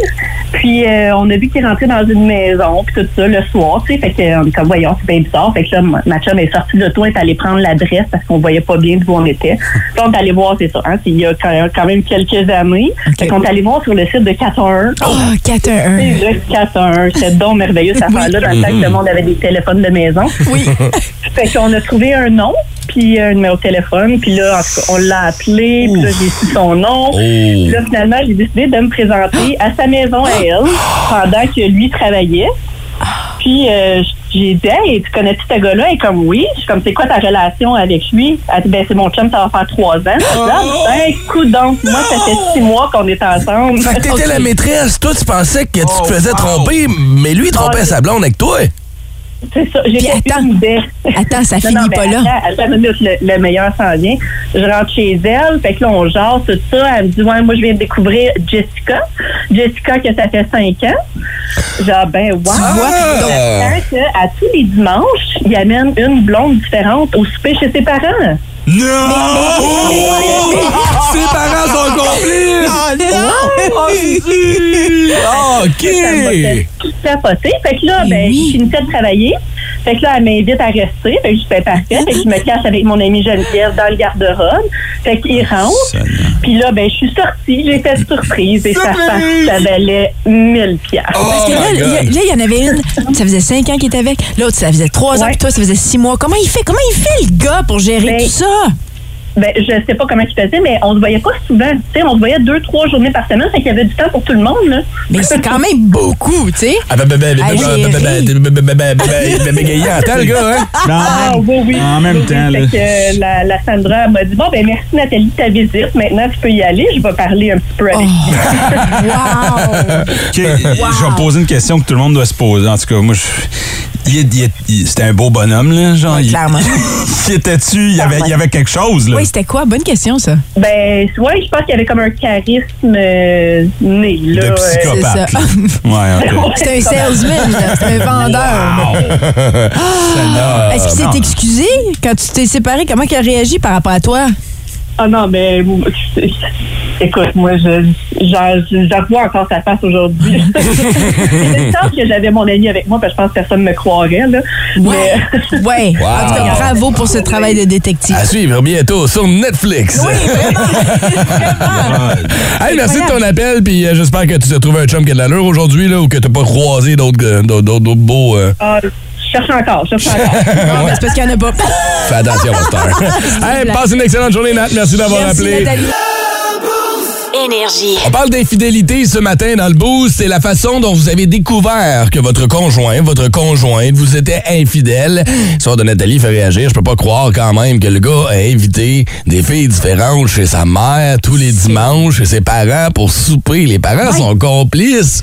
Puis euh, on a vu qu'il rentrait dans une maison, puis tout ça, le soir, tu sais. Fait que euh, on est comme, voyons, c'est bien bizarre. Fait que là, ma- ma chum est sortie de l'auto, elle est allée prendre l'adresse parce qu'on voyait pas bien d'où on était. On est allé voir, c'est ça, hein, c'est il y a quand même, quelques années. Fait qu'on est allé voir sur le site de 411. Oh, 411. C'est le 411. C'était donc merveilleux, cette affaire-là, dans le temps que le monde avait des téléphones de maison. Oui. Fait qu'on a trouvé un nom, puis un numéro de téléphone, puis là, en tout cas, on l'a appelé, puis là, j'ai su son nom. Puis là, finalement, j'ai décidé de me présenter à sa maison à elle, pendant que lui travaillait. Puis euh, j'ai dit, hey, tu connais-tu ce gars-là? Et comme oui. Je suis comme, c'est quoi ta relation avec lui? Elle dit, ben, c'est mon chum, ça va faire trois ans. Je dis, ah, ben, coudonc, moi, ça fait six mois qu'on est ensemble. Fait que t'étais la maîtresse. Toi, tu pensais que tu te faisais tromper, mais lui, il trompait sa blonde avec toi. C'est ça. J'ai attends. idée. Attends, ça Non, finit non, pas là. Attends, minute, le, le meilleur s'en vient. Je rentre chez elle, fait que là, on jase, tout ça. Elle me dit, ouais, moi, je viens de découvrir Jessica. Jessica, que ça fait cinq ans. Genre, ben, wow. Donc, Ah. que à tous les dimanches, il amène une blonde différente au souper chez ses parents. Non! Ses parents sont complices. Ah, OK. Ça m'a fait tout capoter. Fait que là, ben, oui. je finissais de travailler. Fait que là, elle m'invite à rester. Fait que je fais parfait. Fait que je me cache avec mon amie Geneviève dans le garde-robe. Fait qu'il rentre. Puis là, ben, je suis sortie. Fait surprise. Et sa face, ça valait 1000 piastres. Parce que Oh là, il y a- God. là, il y en avait une, ça faisait 5 ans qu'il était avec. L'autre, ça faisait 3 ans, Ouais. puis toi, ça faisait 6 mois. Comment il fait? Comment il fait, le gars, pour gérer Ben, tout ça? ben, je sais pas comment il faisait, mais on se voyait pas souvent. T'sais, on se voyait deux, trois journées par semaine, fait qu'il y avait du temps pour tout le monde. Là. Mais c'est quand même beaucoup, tu sais. Ah, ben, ben, ben, ben, le gars, hein? Ah, oui, oui. En même temps, là. que la, la Sandra m'a dit, bon, ben, merci, Nathalie, de ta visite. Maintenant, tu peux y aller. Je vais parler un petit peu avec wow! Je vais poser une question que tout le monde doit se poser. En tout cas, moi, je c'était un beau bonhomme, là, genre. Oui, clairement. il était-tu, il y avait, avait quelque chose, là. Oui, c'était quoi? Bonne question, ça. Ben, ouais, je pense qu'il y avait comme un charisme euh, né, là. de euh, psychopathe. c'est. Ouais, OK. C'était un salesman. C'était un vendeur. Ah! Est-ce qu'il s'est excusé quand tu t'es séparé? Comment il a réagi par rapport à toi? Ah non, mais écoute, moi, je j'en- vois encore sa face aujourd'hui. C'est chance que j'avais mon ami avec moi, parce que je pense que personne ne me croirait. Là. Ouais. Mais, Ouais. Wow. En tout cas, bravo pour ce travail de détective. À suivre bientôt sur Netflix. Hey, merci de ton appel, puis euh, j'espère que tu as trouvé un chum qui a de l'allure aujourd'hui, là, ou que tu pas croisé d'autres euh, d'autres- d'autres- d'autres beaux. euh, ah, cherche encore, je cherche encore. Non, mais c'est parce qu'il n'y en a pas. Fais attention, Monster. hey, passe une excellente journée, Nat. Merci d'avoir Merci, appelé. Nathalie. Énergie. On parle d'infidélité ce matin dans le boost. C'est la façon dont vous avez découvert que votre conjoint, votre conjointe vous était infidèle. L'histoire de Nathalie fait réagir. Je peux pas croire quand même que le gars a invité des filles différentes chez sa mère tous les dimanches, chez ses parents pour souper. Les parents sont complices.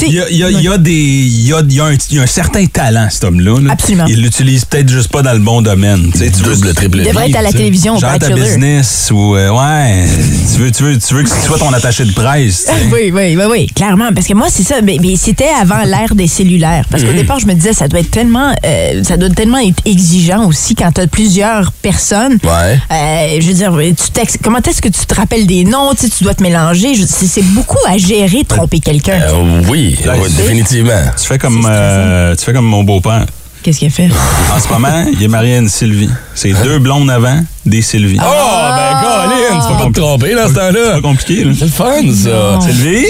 Il y a, il y a- il y a des, il y a, y a un, il y a un certain talent, cet homme-là. là. Absolument. Il l'utilise peut-être juste pas dans le bon domaine. Tu sais, tu veux- Double, triple Il devrait vie, être à la tu sais. télévision Genre ta business ou euh, ouais, tu veux tu veux tu veux que soit ton attaché de presse. tu sais. Oui, oui, oui, oui, clairement. Parce que moi, c'est ça. Mais, mais c'était avant l'ère des cellulaires. Parce qu'au Mhm. départ, je me disais, ça doit être tellement, euh, ça doit tellement être exigeant aussi quand tu as plusieurs personnes. Ouais. Euh, je veux dire, tu textes- comment est-ce que tu te rappelles des noms? Tu, sais, tu dois te mélanger. C'est beaucoup à gérer, tromper quelqu'un. Euh, oui, définitivement. Tu fais comme, euh, tu fais comme mon beau-père. Qu'est-ce qu'il a fait? En ce moment, il est marié à une Sylvie. C'est deux blondes avant, des Sylvie. Oh, ben, Colin, tu peux pas te tromper dans ce temps-là. C'est pas compliqué, là. C'est le fun, ça. Sylvie?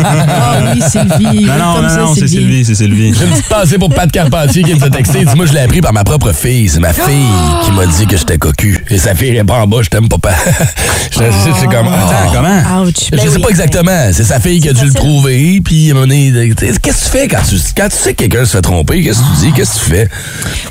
Ah oui, Sylvie. Non, non, non, non, c'est Sylvie, c'est Sylvie. J'ai une petite pensée pour Pat Carpentier qui me fait texter. Dis-moi, je l'ai appris par ma propre fille. C'est ma fille qui m'a dit que j'étais cocu. Et sa fille répond en bas, je t'aime, papa. je c'est comme. Attends, ah. comment? Ouch. Je Ben sais oui. pas exactement. C'est sa fille qui a dû le trouver. Puis, à un moment donné, qu'est-ce que tu fais quand tu, quand tu sais que quelqu'un se fait tromper? Qu'est-ce que tu dis? Qu'est-ce que tu fais?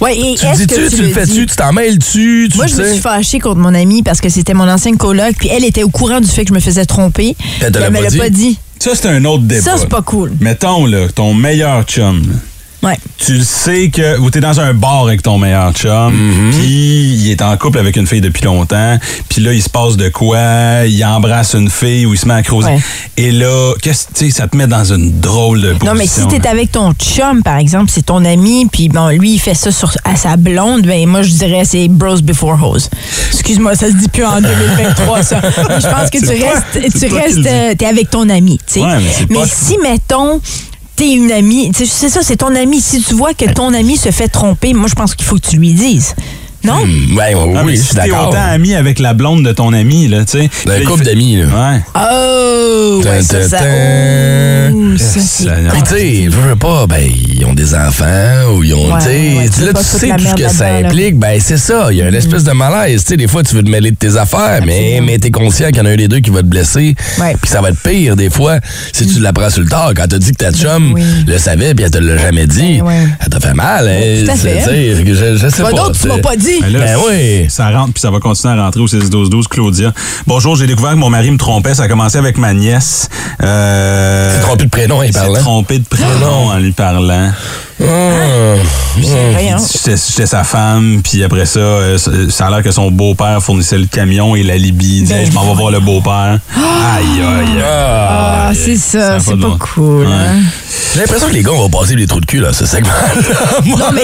Ouais, et Tu dis-tu? Tu le fais-tu? Tu t'en mêles-tu? Tu Moi, je me suis fâchée contre mon amie parce que c'était mon ancienne coloc, puis elle était au courant du fait que je me faisais tromper. Elle te l'a pas dit? pas dit. Ça, c'est un autre débat. Ça, c'est pas cool. Mettons, là, ton meilleur chum, là, Ouais. tu le sais que ou t'es dans un bar avec ton meilleur chum, Mm-hmm. puis il est en couple avec une fille depuis longtemps, puis là il se passe de quoi, il embrasse une fille ou il se met à creuser. Ouais. Et là, qu'est-ce tu sais, ça te met dans une drôle de position. Non, mais si là. t'es avec ton chum, par exemple, c'est ton ami, puis bon, lui, il fait ça sur, à sa blonde, ben moi, je dirais c'est bros before hose. Excuse-moi, ça se dit plus en 2023, ça. Mais je pense que tu restes, tu restes, euh, t'es avec ton ami, tu sais. Ouais, mais mais pas- si, mettons, t'es une amie, c'est ça, c'est ton ami. Si tu vois que ton ami se fait tromper, moi, je pense qu'il faut que tu lui dises. Non? Hmm, ouais, oui, Ah, mais je si suis t'es d'accord. autant ami avec la blonde de ton ami, là, tu sais. Un il couple d'amis, là. Ouais. Oh! Ouais, ça, ça, oh, ça. Puis tu sais, je veux pas, ben, ils ont des enfants ou ils ont, Ouais, tu sais, ouais, tu veux là, tu sais tout ce que ça implique, ben, c'est ça. Il y a une espèce de malaise, tu sais, des fois, tu veux te mêler de tes affaires, mais, mais t'es conscient qu'il y en a un des deux qui va te blesser. Puis ça va être pire, des fois, si tu l'apprends sur le tard. Quand t'as dit que ta chum oui. le savait puis elle te l'a jamais dit, Ben elle t'a fait mal, hein. tout à fait. Tu sais, je, sais pas. d'autre tu m'as pas dit? Ben là, Ben oui. Ça rentre, puis ça va continuer à rentrer au 6-12-12. Claudia. Bonjour, j'ai découvert que mon mari me trompait. Ça a commencé avec ma nièce. Euh, trompé de prénom, il s'est parle. trompé de prénom en lui parlant. Voyons. J'étais j'étais sa femme, puis après ça, euh, ça- ça a l'air que son beau-père fournissait le camion et la Libye. Il disait, Ben je m'en vais voir le beau-père. Aïe, aïe, aïe. Ah, c'est ça, c'est pas cool. Ouais. hein. J'ai l'impression que les gars vont passer des trous de cul, là, ce segment-là. Moi, Non, mais,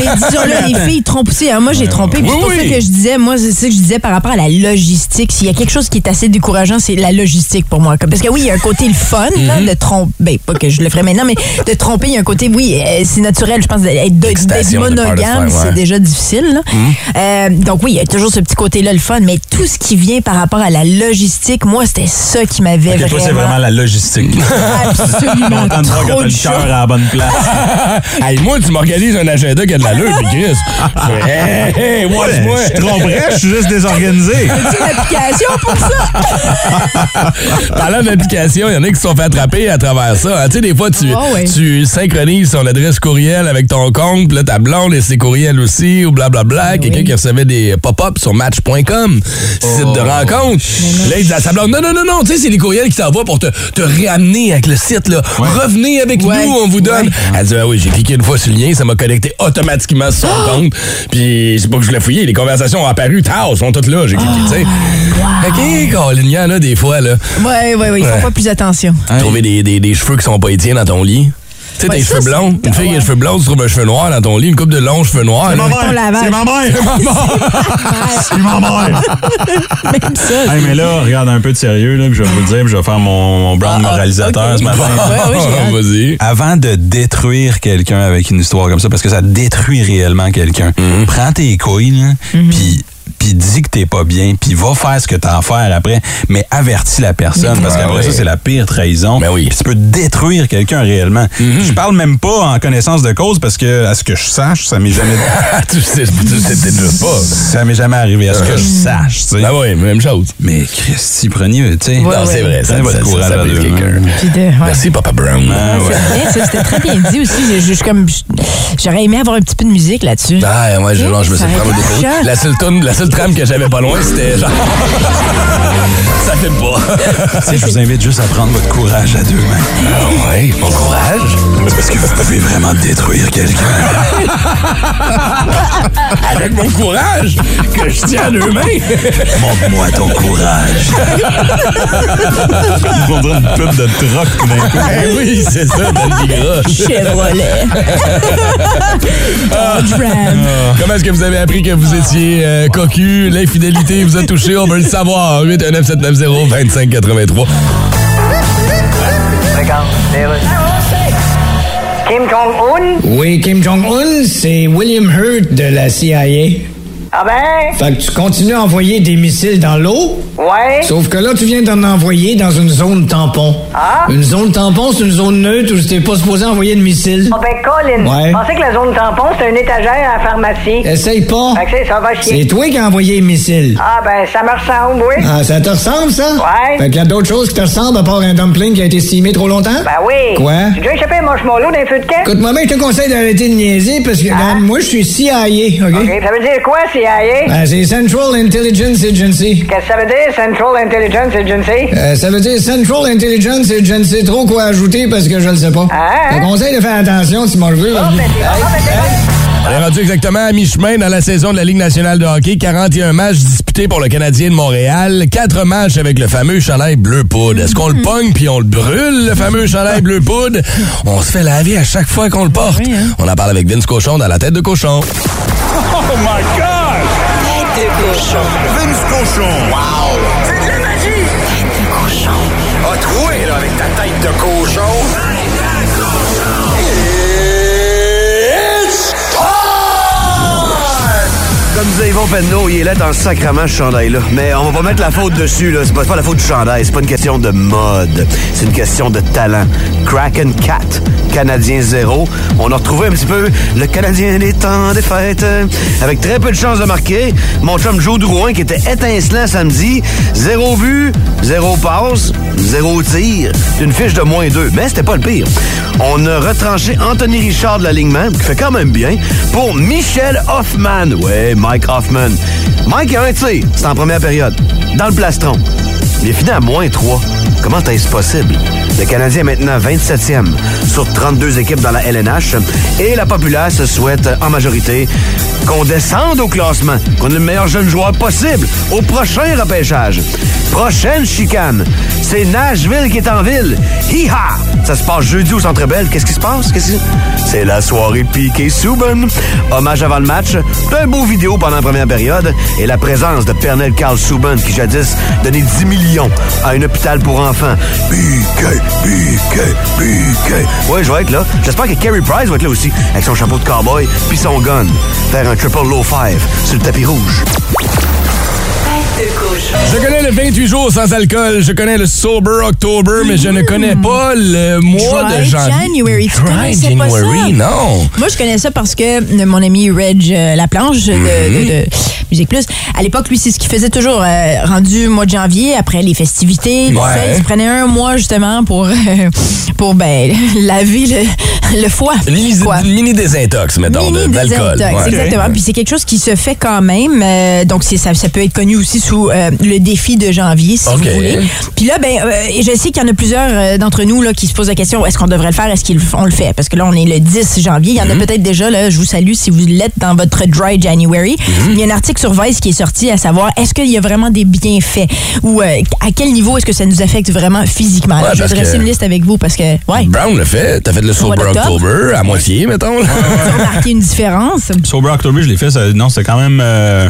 mais disons-le, les filles trompent aussi. hein. Moi, j'ai trompé. Oui, c'est pour ça oui. que je disais, moi, c'est ça que je disais par rapport à la logistique. S'il y a quelque chose qui est assez décourageant, c'est la logistique pour moi. Parce que oui, il y a un côté le fun, là, Mhm. de tromper. Ben, pas que je le ferais maintenant, mais de tromper, il y a un côté, oui, euh, c'est naturel, je pense, d'être monogame, c'est déjà difficile. là. Mhm. Euh, donc oui, il y a toujours ce petit côté-là, le fun, mais tout ce qui vient par rapport à la logistique, moi, c'était ça qui m'avait Ok, vraiment... toi, c'est vraiment la logistique. Absolument. Trop t'as le cœur à la bonne place. hey, moi, tu m'organises un agenda qui a de l'allure, puis Chris. hey, hey, watch-moi. Je te tromperais, je suis juste désorganisé. C'est une application pour ça. Parlant d'application, il y en a qui se sont fait attraper à travers ça. hein. Tu sais, des fois, tu, Oh, ouais. tu synchronises ton adresse courriel avec ton compte, puis là, ta blonde et ses courriels aussi, ou blablabla. Quelqu'un qui recevait des pop-ups sur match.com, site de rencontre. Là, il dit à sa blonde, non, non, non, non, tu sais, c'est les courriels qui t'envoient pour te, te réamener avec le site, là. Revenez avec Ouais. nous, on vous donne. Elle dit, ah oui, j'ai cliqué une fois sur le lien, ça m'a connecté automatiquement sur son compte. Puis, c'est pas que je l'ai fouillé, les conversations ont apparu, tard, sont toutes là, j'ai cliqué, tu sais. OK, Colin, y en a des fois, là. Ouais, ouais, ouais, ils font Ouais. pas plus attention. Trouver des, des, des cheveux qui sont pas étiens dans ton lit. Tu sais, tes ça, cheveux blonds. Une fille qui a les cheveux blonds, tu trouves un cheveu noir dans ton lit, une coupe de longs cheveux noirs. C'est ma mère. C'est ma mère. C'est ma mère. Même ça. Hey, mais là, regarde un peu de sérieux, là, puis je vais vous le dire, puis je vais faire mon, mon brand moralisateur ok. ce matin. Ouais. Vas-y. Avant de détruire quelqu'un avec une histoire comme ça, parce que ça détruit réellement quelqu'un, Mhm. prends tes couilles, là, puis puis dis que t'es pas bien, puis va faire ce que t'as à faire après, mais avertis la personne, parce qu'après ça, c'est la pire trahison. Ben oui. Puis tu peux détruire quelqu'un réellement. Je parle même pas en connaissance de cause, parce que, à ce que je sache, ça m'est jamais... tu sais, tu sais pas. ça m'est jamais arrivé, à ce que je sache, tu sais. Ben oui, même chose. Mais Christy, prenez, tu sais... Ouais, non, ouais. c'est vrai, ça, votre ça, ça, courage ça brise deux quelqu'un. ouais. Merci, Papa Brown. Ah, ouais. C'est vrai, ça, c'était très bien dit aussi. Je- je- comme, J'aurais aimé avoir un petit peu de musique là-dessus. Ah, ouais, je, genre, je me suis Ça chiant. La seule tune, la seule trame que j'avais pas loin, c'était genre. ça fait pas. Tu sais, je vous invite juste à prendre votre courage à deux mains. Ah ouais, mon courage? Parce que vous pouvez vraiment détruire quelqu'un. Avec mon courage que je tiens à deux mains. Montre-moi ton courage. Ils vont une pub de troc tout d'un coup. Eh oui, c'est ça, le Vigra. Chevrolet. Dodge Ram. Comment est-ce que vous avez appris que vous étiez euh, cocu? L'infidélité vous a touché, on veut le savoir. 819 790 2583. Kim Jong-un? Oui, Kim Jong-un, c'est William Hurt de la CIA. Ah ben? Fait que tu continues à envoyer des missiles dans l'eau? Ouais. Sauf que là, tu viens d'en envoyer dans une zone tampon. Ah? Une zone tampon, c'est une zone neutre où t'es pas supposé envoyer de missiles. Ah ben, Colin. Ouais. Pensais que la zone tampon, c'était une étagère à la pharmacie. Essaye pas. Fait que c'est- ça va chier. C'est toi qui as envoyé les missiles. Ah ben, ça me ressemble, oui. Ah, ça te ressemble, ça? Ouais. Fait qu'il y a d'autres choses qui te ressemblent à part un dumpling qui a été steamé trop longtemps? Ben oui. Quoi? Tu déjà échappé un marshmallow d'un feu de camp? Écoute, moi, je te conseille d'arrêter de niaiser parce que, regarde, moi, je suis CIA, OK? Ah. OK, ça veut dire quoi, CIA? Ben, c'est Central Intelligence Agency. Qu'est-ce que ça veut dire, Central Intelligence Agency? Euh, ça veut dire Central Intelligence et je ne sais trop quoi ajouter parce que je le sais pas. Ah, Je te conseille de faire attention si m'en veux. Oh, ben, ah, ben, On est rendu exactement à mi-chemin dans la saison de la Ligue nationale de hockey. 41 matchs disputés pour le Canadien de Montréal. 4 matchs avec le fameux chandail bleu poudre. Est-ce qu'on le pogne puis on le brûle, le fameux chandail bleu poudre? On se fait laver à chaque fois qu'on le porte. On en parle avec Vince Cochon dans la tête de cochon. Oh my God! Tête de cochon. Vince cochon. Wow! C'est de la magie! Tête de cochon. A troué, là, avec ta tête de cochon. Tête de cochon. It's Comme disait Yvon Penneau, il est là dans le sacrement, ce chandail-là. Mais on va pas mettre la faute dessus, là. C'est pas, c'est pas la faute du chandail. C'est pas une question de mode. C'est une question de talent. Kraken 4, Canadien 0. On a retrouvé un petit peu le Canadien des temps des fêtes. euh, Avec très peu de chances de marquer. Mon chum Joe Drouin, qui était étincelant samedi. Zéro but, zéro passe, zéro tir. Une fiche de moins 2. Mais c'était pas le pire. On a retranché Anthony Richard de l'alignement, qui fait quand même bien, pour Michel Hoffman. Ouais, Mike Hoffman. Mike a un tir, c'est en première période, dans le plastron. Il est fini à moins 3. Comment est-ce possible? Le Canadien est maintenant 27e sur 32 équipes dans la LNH et la populace souhaite en majorité qu'on descende au classement, qu'on ait le meilleur jeune joueur possible au prochain repêchage. Prochaine chicane, c'est Nashville qui est en ville. Hi-ha! Ça se passe jeudi au Centre Bell. Qu'est-ce qui se passe? Qu'est-ce que c'est? La soirée piquée Souben. Hommage avant le match, un beau vidéo pendant la première période et la présence de Pernell Carl Souben qui jadis donnait 10 millions à un hôpital pour enfants. Piqué, Ouais, je vais être là. J'espère que Kerry Price va être là aussi avec son chapeau de cowboy puis son gun. Faire un triple low five sur le tapis rouge. Je connais le 28 jours sans alcool. Je connais le Sober October, mais je ne connais pas le mois Dry de janvier. January. Tu connaissais pas January, ça? non. Moi, je connais ça parce que euh, mon ami Reg euh, Laplanche de, de- de Musique Plus, à l'époque, lui, c'est ce qu'il faisait toujours. euh, rendu mois de janvier, après les festivités, Ouais. il se prenait un mois justement pour, euh, pour ben, laver le, le foie. Mini, mini désintox, mettons, d'alcool. Ouais. exactement. Puis c'est quelque chose qui se fait quand même. euh, donc c'est ça, ça peut être connu aussi sous euh, le défi de janvier, si OK. vous voulez. Puis là, ben, euh, et je sais qu'il y en a plusieurs euh, d'entre nous là, qui se posent la question est-ce qu'on devrait le faire? Est-ce qu'on le fait? Parce que là, on est le 10 janvier. Il y en Mhm. a peut-être déjà. Là, je vous salue si vous l'êtes dans votre dry January. Mhm. Il y a un article sur Vice qui est sorti à savoir est-ce qu'il y a vraiment des bienfaits? Ou euh, à quel niveau est-ce que ça nous affecte vraiment physiquement? Ouais, je vais dresser que- une liste avec vous parce que ouais. Brown le fait. T'as fait le Sober. October à moitié, mettons. remarqué une différence. Sober October, je l'ai fait. ça- non, c'est quand même. euh,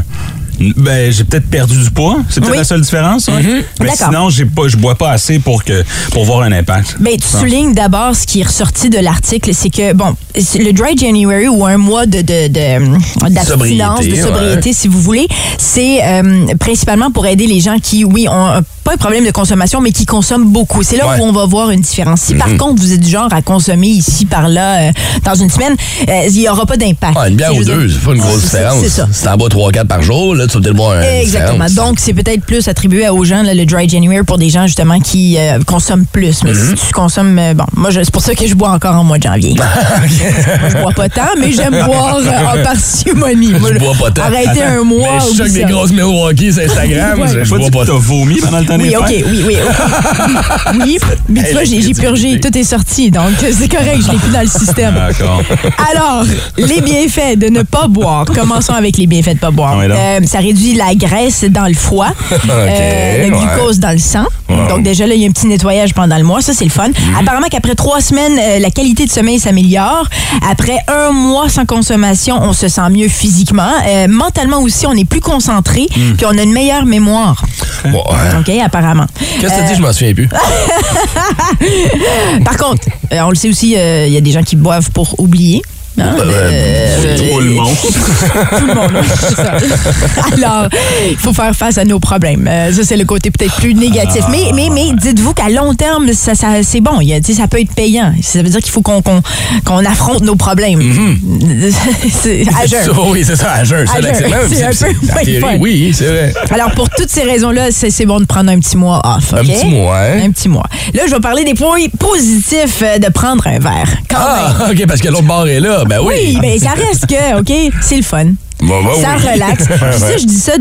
ben, j'ai peut-être perdu du poids. C'est peut-être Oui. la seule différence. ouais. Mais D'accord. sinon, j'ai pas, je bois pas assez pour, que, pour voir un impact. Ben, tu soulignes d'abord ce qui est ressorti de l'article, c'est que, bon, c'est le Dry January ou un mois de, de, de- d'abstinence, Sobriété, de sobriété, ouais. si vous voulez, c'est euh, principalement pour aider les gens qui, oui, ont un- pas un problème de consommation, mais qui consomment beaucoup. C'est là Ouais. où on va voir une différence. Si par contre, vous êtes du genre à consommer ici, par là, euh, dans une semaine, euh, il n'y aura pas d'impact. Ah, une bière ou deux, c'est pas une grosse c'est- différence. C'est ça. Si t'en bois 3-4 par jour, là, là, tu vas peut-être Exactement. Donc, c'est peut-être plus attribué aux gens, là, le dry January, pour des gens, justement, qui euh, consomment plus. Mais Mhm. si tu consommes... euh, bon, moi, je- c'est pour ça que je bois encore en mois de janvier. Moi, je bois pas tant, mais j'aime boire euh, en parcimonie. Moi, Je bois pas tant. Arrêter un mois... Mais je choque ça. grosses Milwaukee sur Instagram. Ouais. je, bois pas que t'as vomi pendant le temps Oui, des OK, oui, oui. Oui, oui mais tu vois, j'ai j'ai purgé, tout est sorti, donc c'est correct, je l'ai plus dans le système. D'accord. Alors, les bienfaits de ne pas boire. Commençons avec les bienfaits de ne pas boire. Ouais. Euh, ça réduit la graisse dans le foie, euh, le ouais. glucose dans le sang. Donc déjà là, il y a un petit nettoyage pendant le mois, ça c'est le fun. Mhm. Apparemment qu'après trois semaines, euh, la qualité de sommeil s'améliore. Après un mois sans consommation, on se sent mieux physiquement. Euh, mentalement aussi, on est plus concentré, Mhm. puis on a une meilleure mémoire. OK, apparemment. Qu'est-ce que t'as dit? Je m'en souviens plus. Par contre, on le sait aussi, il y a des gens qui boivent pour oublier. Hein? Euh, Tout le monde. tout le monde. oui, c'est ça. Alors, il faut faire face à nos problèmes. Euh, ça, c'est le côté peut-être plus négatif. Mais, mais, mais dites-vous qu'à long terme, ça, ça, c'est bon. Il ça peut être payant. Ça veut dire qu'il faut qu'on affronte nos problèmes. c'est à jeun. oui, c'est ça, à jeun. C'est un peu théorie. Oui, c'est vrai. Alors, pour toutes ces raisons-là, c'est bon de prendre un petit mois off. Un petit mois, hein? Un petit mois. Là, je vais parler des points positifs euh, de prendre un verre. Quand même. Ah, OK, parce que l'autre bar est là. Ben oui. Oui, mais ça reste que, OK, c'est le fun. Bon, ben ça oui. relaxe. Puis ça, je dis ça,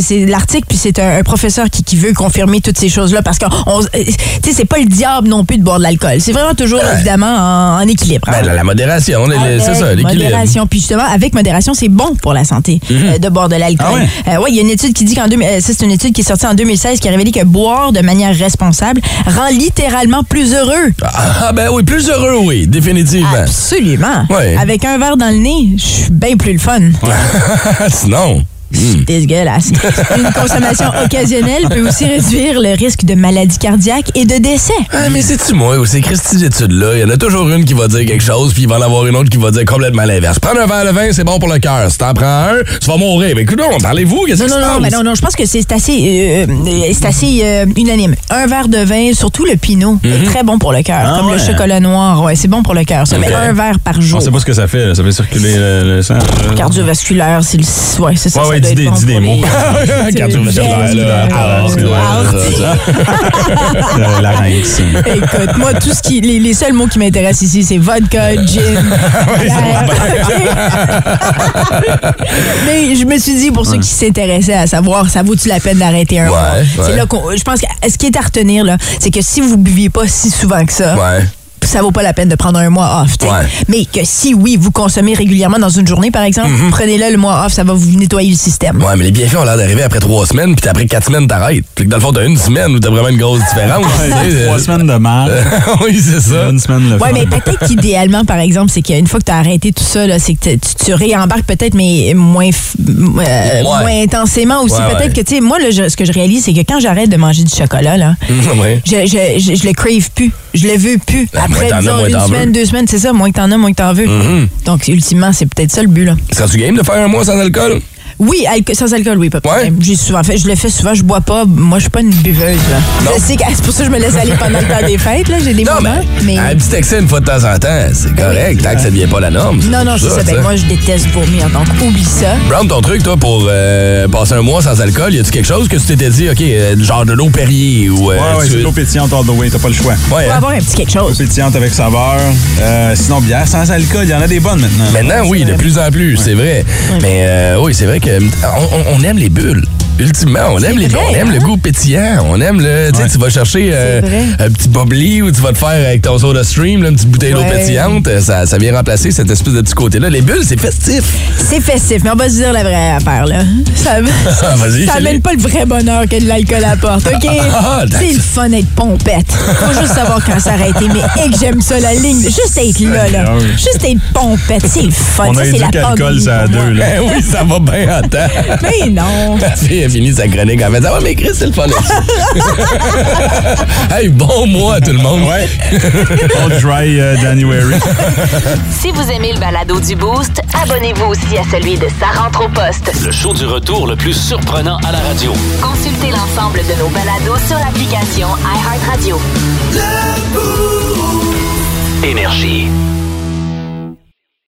c'est- l'article, puis c'est un, un professeur qui, qui veut confirmer toutes ces choses-là, parce que euh, c'est pas le diable non plus de boire de l'alcool. C'est vraiment toujours, évidemment, en, en équilibre. hein. Ben, la, la modération, c'est ça, l'équilibre. Modération. Puis justement, avec modération, c'est bon pour la santé euh, de boire de l'alcool. Ah ouais? Euh, ouais, il y a une étude qui dit qu'en 2000 euh, c'est une étude qui est sortie en 2016 qui a révélé que boire de manière responsable rend littéralement plus heureux. Ah, ben oui, plus heureux, oui, définitivement. Absolument. Ouais. Avec un verre dans le nez, je suis bien plus le fun. Sinon. Hmm. Dégueulasse. Une consommation occasionnelle peut aussi réduire le risque de maladie cardiaque et de décès. Ah, mais c'est-tu moi ou ces Christy d'études-là? Il y en a toujours une qui va dire quelque chose, puis il va en avoir une autre qui va dire complètement l'inverse. Prendre un verre de vin, c'est bon pour le cœur. Si t'en prends un, tu vas mourir. Mais écoute, parlez-vous, qu'est-ce Non, qui non, se non, passe? mais non, non, je pense que c'est assez, euh, euh, c'est assez euh, unanime. Un verre de vin, surtout le pinot, est très bon pour le cœur. Ah comme le chocolat noir, ouais, c'est bon pour le cœur. Ça, Ok. mais un verre par On jour. sait pas ce que ça fait. là. Ça fait circuler le, le sang. Cardiovasculaire, c'est le, ouais, c'est ça. Ouais, ça ouais, doit dis des- dis des mots. les- Cardiovasculaire, là. Ah, c'est vrai, ça, ça. Le larynx. Écoute, moi, tout ce qui, les, les seuls mots qui m'intéressent ici, c'est vodka, gin. Mais je me suis dit, pour ceux qui s'intéressaient à savoir, ça vaut-tu la peine d'arrêter un mois? C'est là qu'on, je pense que ce qui est à retenir, là, c'est que si vous buviez pas si souvent que ça, Ouais. Ça vaut pas la peine de prendre un mois off. Ouais. Mais que si oui, vous consommez régulièrement dans une journée, par exemple, prenez-le le mois off, ça va vous nettoyer le système. Mm-hmm. Ouais, mais les bienfaits ont l'air d'arriver après trois semaines, puis après quatre semaines, t'arrêtes. Puis dans le fond, t'as une semaine où t'as vraiment une grosse différence. Trois euh, semaines de mal. oui, c'est ça. Une semaine le Ouais, fun. mais peut-être qu'idéalement, par exemple, c'est qu'une fois que tu as arrêté tout ça, là, c'est que tu, tu réembarques peut-être, mais moins, euh, moins intensément aussi. Ouais, peut-être ouais. que, tu sais, moi, là, je- ce que je réalise, c'est que quand j'arrête de manger du chocolat, là, ouais. je, je, je, je le crave plus. Je le veux plus. Après, t'en as, moins une t'en semaine, veux. deux semaines, c'est ça. Moins que t'en as, moins que t'en veux. Mhm. Donc, ultimement, c'est peut-être ça le but, là. Serais-tu game de faire un mois sans alcool? Oui, alco- sans alcool, oui, pas de problème. J'ai souvent fait, je le fais souvent, je bois pas. Moi, je suis pas une buveuse, là. Je sais que c'est pour ça que je me laisse aller pendant le temps des fêtes, là. J'ai des Non, moments. Mais... Un petit excès une fois de temps en temps, c'est correct, tant que ça devient pas la norme. Non, non, c'est ça. Ben, moi, je déteste vomir, donc oublie ça. Brown, ton truc, toi, pour euh, passer un mois sans alcool, y a-tu quelque chose que tu t'étais dit, OK, euh, genre de l'eau Perrier ou. euh, Ouais, ouais, tu- c'est l'eau pétillante all the way, t'as pas le choix. Ouais, Faut hein? avoir un petit quelque L'eau chose. pétillante avec saveur. Euh, sinon, bière sans alcool, il y en a des bonnes maintenant. Maintenant, oui, de plus en plus, c'est vrai. Mais oui, c'est vrai que on, on- on aime les bulles. Ultimement, on aime les vrai, on aime hein? le goût pétillant. On aime le. Tu sais, Ouais. tu vas chercher euh, un petit bubbly ou tu vas te faire avec ton soda stream, là, une petite bouteille d'eau pétillante. euh, Ça, ça vient remplacer cette espèce de petit côté-là. Les bulles, c'est festif. C'est festif, mais on va se dire la vraie affaire, là. Ça, Ah, vas-y, ça Shelley. amène pas le vrai bonheur que de l'alcool apporte, OK? Ah, c'est le fun d'être pompette. Faut juste savoir quand s'arrêter, mais et que j'aime ça, la ligne. Juste être là, là. Ah. Juste être pompette, c'est le fun. On ça, a c'est la éduqué l'alcool, ça à deux, là. Ben oui, ça va bien en temps. Mais non. Fille a fini sa chronique en fait. Ah ouais, mais Chris, c'est le fun hey, bon mois, tout le monde. Ouais. All dry euh, January. Si vous aimez le balado du Boost, abonnez-vous aussi à celui de Sa rentre au poste. Le show du retour le plus surprenant à la radio. Consultez l'ensemble de nos balados sur l'application iHeartRadio. Énergie.